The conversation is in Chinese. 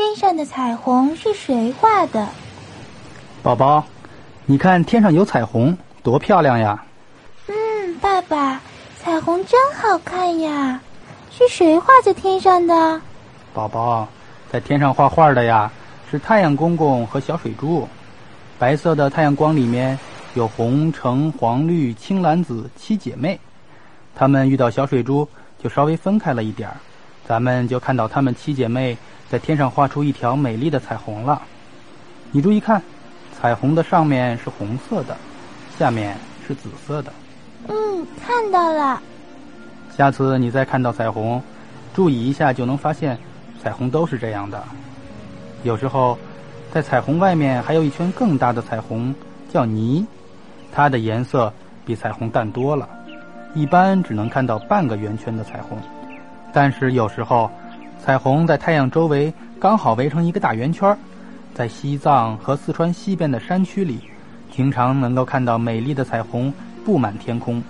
天上的彩虹是谁画的？宝宝，你看天上有彩虹，多漂亮呀！嗯，爸爸，彩虹真好看呀！是谁画在天上的？宝宝，在天上画画的呀，是太阳公公和小水珠。白色的太阳光里面有红、橙、黄、绿、青、蓝、紫七姐妹，她们遇到小水珠就稍微分开了一点儿，咱们就看到她们七姐妹在天上画出一条美丽的彩虹了。你注意看，彩虹的上面是红色的，下面是紫色的。嗯，看到了。下次你再看到彩虹，注意一下就能发现，彩虹都是这样的。有时候。在彩虹外面还有一圈更大的彩虹，叫霓，它的颜色比彩虹淡多了，一般只能看到半个圆圈的彩虹。但是有时候，彩虹在太阳周围刚好围成一个大圆圈，在西藏和四川西边的山区里，经常能够看到美丽的彩虹布满天空。